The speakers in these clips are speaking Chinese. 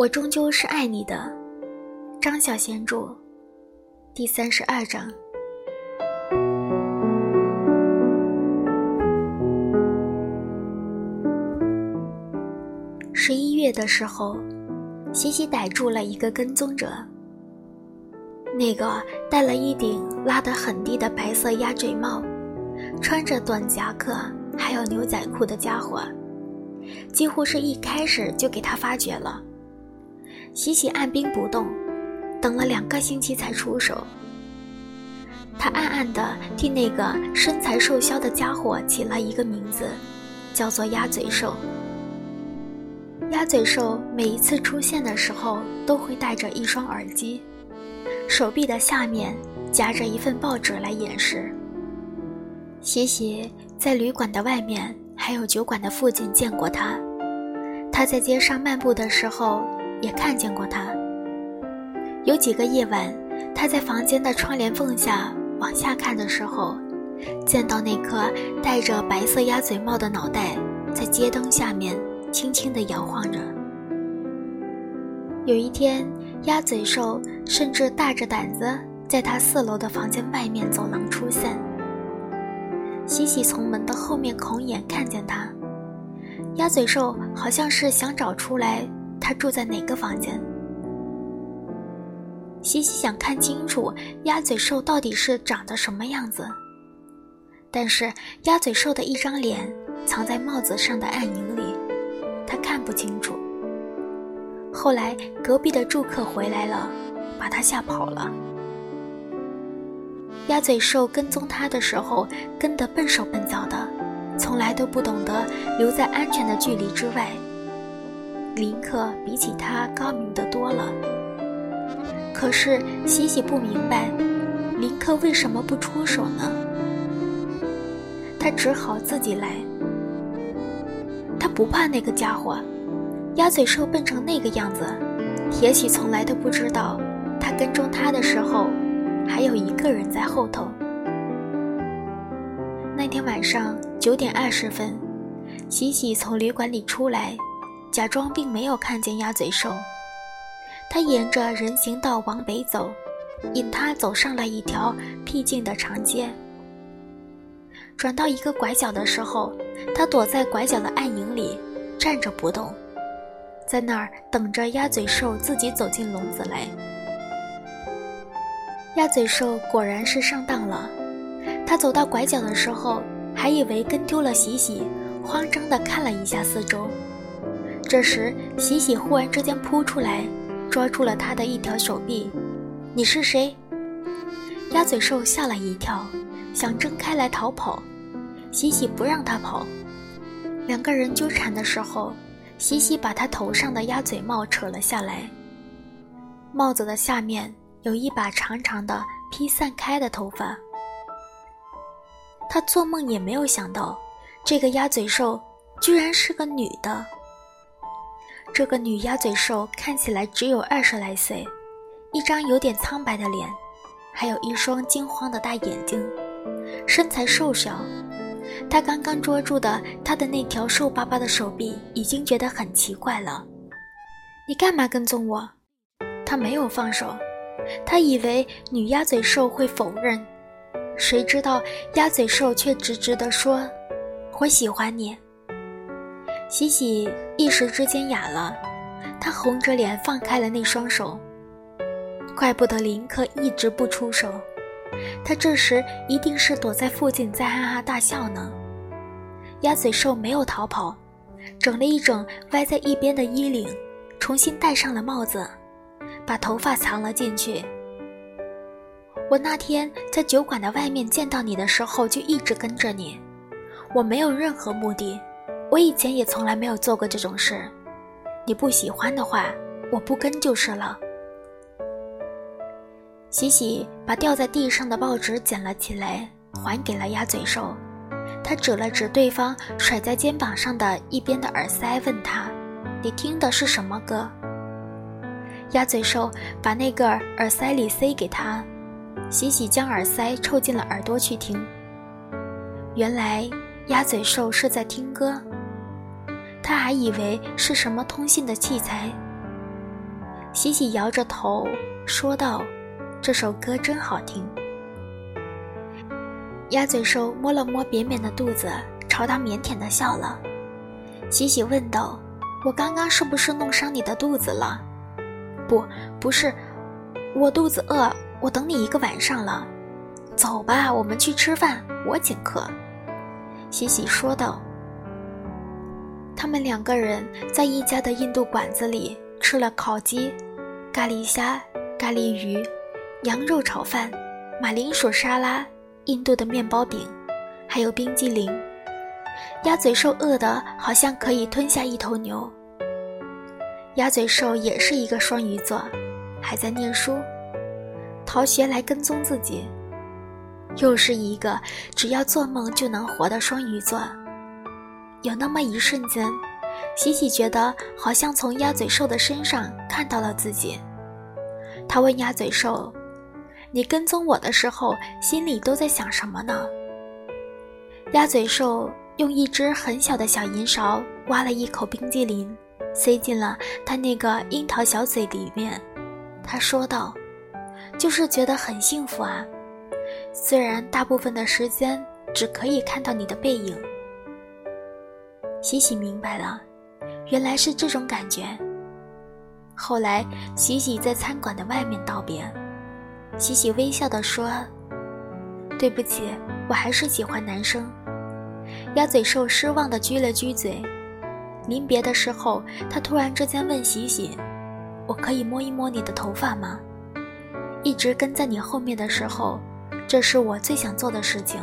我终究是爱你的，张小贤著，第三十二章。十一月的时候，西西逮住了一个跟踪者。那个戴了一顶拉得很低的白色鸭嘴帽，穿着短夹克还有牛仔裤的家伙，几乎是一开始就给他发觉了。西西按兵不动，等了两个星期才出手。他暗暗地替那个身材瘦削的家伙起了一个名字，叫做“鸭嘴兽”。鸭嘴兽每一次出现的时候，都会带着一双耳机。手臂的下面夹着一份报纸来掩饰。西西在旅馆的外面，还有酒馆的附近见过他。他在街上漫步的时候也看见过他。有几个夜晚，他在房间的窗帘缝下往下看的时候，见到那颗戴着白色鸭嘴帽的脑袋在街灯下面轻轻地摇晃着。有一天。鸭嘴兽甚至大着胆子在他四楼的房间外面走廊出现。西西从门的后面孔眼看见他，鸭嘴兽好像是想找出来他住在哪个房间。西西想看清楚鸭嘴兽到底是长得什么样子，但是鸭嘴兽的一张脸藏在帽子上的暗影里，他看不清楚。后来，隔壁的住客回来了，把他吓跑了。鸭嘴兽跟踪他的时候，跟得笨手笨脚的，从来都不懂得留在安全的距离之外。林克比起他高明的多了。可是西西不明白，林克为什么不出手呢？他只好自己来。他不怕那个家伙。鸭嘴兽笨成那个样子，也许从来都不知道，他跟踪他的时候，还有一个人在后头。那天晚上九点二十分，喜喜从旅馆里出来，假装并没有看见鸭嘴兽。他沿着人行道往北走，引他走上了一条僻静的长街。转到一个拐角的时候，他躲在拐角的暗影里，站着不动。在那儿等着鸭嘴兽自己走进笼子来。鸭嘴兽果然是上当了，他走到拐角的时候，还以为跟丢了喜喜，慌张地看了一下四周。这时，喜喜忽然之间扑出来，抓住了他的一条手臂。“你是谁？”鸭嘴兽吓了一跳，想挣开来逃跑，喜喜不让他跑。两个人纠缠的时候。喜喜把他头上的鸭嘴帽扯了下来，帽子的下面有一把长长的披散开的头发。他做梦也没有想到，这个鸭嘴兽居然是个女的。这个女鸭嘴兽看起来只有二十来岁，一张有点苍白的脸，还有一双惊慌的大眼睛，身材瘦小。他刚刚捉住的他的那条瘦巴巴的手臂，已经觉得很奇怪了。你干嘛跟踪我？他没有放手，他以为女鸭嘴兽会否认，谁知道鸭嘴兽却直直地说：“我喜欢你。”喜喜一时之间哑了，他红着脸放开了那双手。怪不得林克一直不出手。他这时一定是躲在附近在哈哈大笑呢。鸭嘴兽没有逃跑，整了一整歪在一边的衣领，重新戴上了帽子，把头发藏了进去。我那天在酒馆的外面见到你的时候，就一直跟着你。我没有任何目的，我以前也从来没有做过这种事。你不喜欢的话，我不跟就是了。喜喜把掉在地上的报纸捡了起来，还给了鸭嘴兽。他指了指对方甩在肩膀上的一边的耳塞，问他：“你听的是什么歌？”鸭嘴兽把那个耳塞里塞给他，喜喜将耳塞凑近了耳朵去听。原来鸭嘴兽是在听歌，他还以为是什么通信的器材。喜喜摇着头说道：“这首歌真好听。”鸭嘴兽摸了摸扁扁的肚子，朝他腼腆的笑了。喜喜问道：“我刚刚是不是弄伤你的肚子了？”“不，不是，我肚子饿，我等你一个晚上了。”“走吧，我们去吃饭，我请客。”喜喜说道。他们两个人在一家的印度馆子里吃了烤鸡、咖喱虾、咖喱鱼、羊肉炒饭、马铃薯沙拉。印度的面包饼，还有冰激凌。鸭嘴兽饿得好像可以吞下一头牛。鸭嘴兽也是一个双鱼座，还在念书。逃学来跟踪自己，又是一个只要做梦就能活的双鱼座。有那么一瞬间，喜喜觉得好像从鸭嘴兽的身上看到了自己。他问鸭嘴兽。你跟踪我的时候，心里都在想什么呢？鸭嘴兽用一只很小的小银勺挖了一口冰激凌，塞进了他那个樱桃小嘴里面。他说道：“就是觉得很幸福啊，虽然大部分的时间只可以看到你的背影。”喜喜明白了，原来是这种感觉。后来，喜喜在餐馆的外面道别。喜喜微笑地说：“对不起，我还是喜欢男生。”鸭嘴兽失望地撅了撅嘴。临别的时候，他突然之间问喜喜：“我可以摸一摸你的头发吗？”一直跟在你后面的时候，这是我最想做的事情。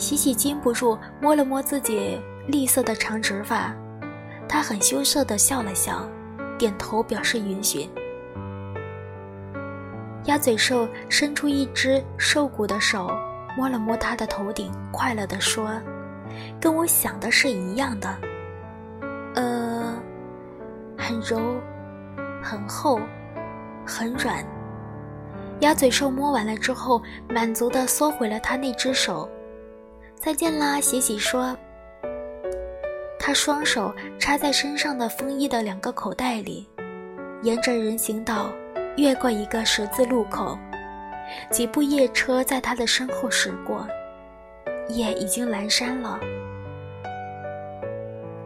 喜喜禁不住摸了摸自己栗色的长直发，他很羞涩地笑了笑，点头表示允许。鸭嘴兽伸出一只瘦骨的手，摸了摸他的头顶，快乐地说：“跟我想的是一样的。呃，很柔，很厚，很软。”鸭嘴兽摸完了之后，满足地缩回了他那只手。再见啦，喜喜说。他双手插在身上的风衣的两个口袋里，沿着人行道。越过一个十字路口，几部夜车在他的身后驶过，夜已经阑珊了。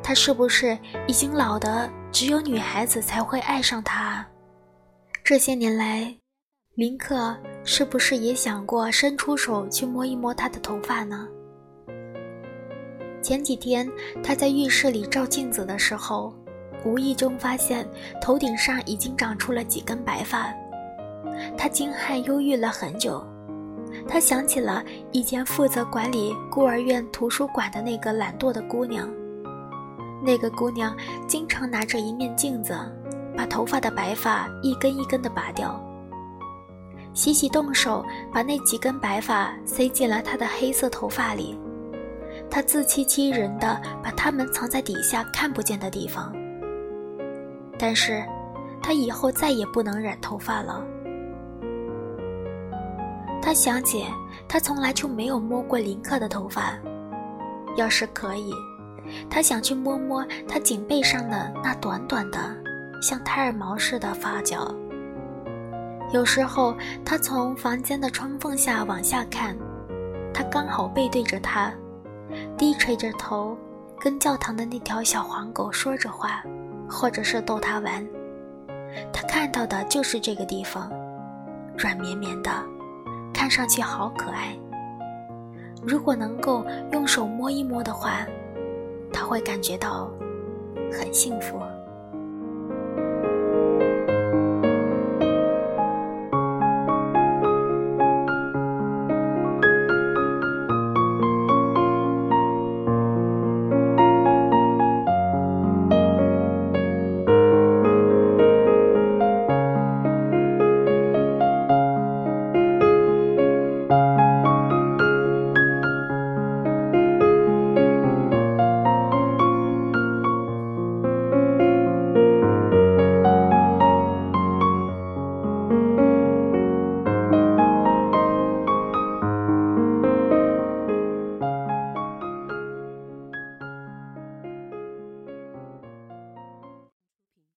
他是不是已经老的只有女孩子才会爱上他？这些年来，林克是不是也想过伸出手去摸一摸他的头发呢？前几天他在浴室里照镜子的时候。无意中发现头顶上已经长出了几根白发，他惊骇忧郁了很久。他想起了以前负责管理孤儿院图书馆的那个懒惰的姑娘，那个姑娘经常拿着一面镜子，把头发的白发一根一根的拔掉。喜喜动手把那几根白发塞进了他的黑色头发里，他自欺欺人的把它们藏在底下看不见的地方。但是，他以后再也不能染头发了。他想起，他从来就没有摸过林克的头发。要是可以，他想去摸摸他颈背上的那短短的、像胎儿毛似的发角。有时候，他从房间的窗缝下往下看，他刚好背对着他，低垂着头，跟教堂的那条小黄狗说着话。或者是逗它玩，他看到的就是这个地方，软绵绵的，看上去好可爱。如果能够用手摸一摸的话，他会感觉到很幸福。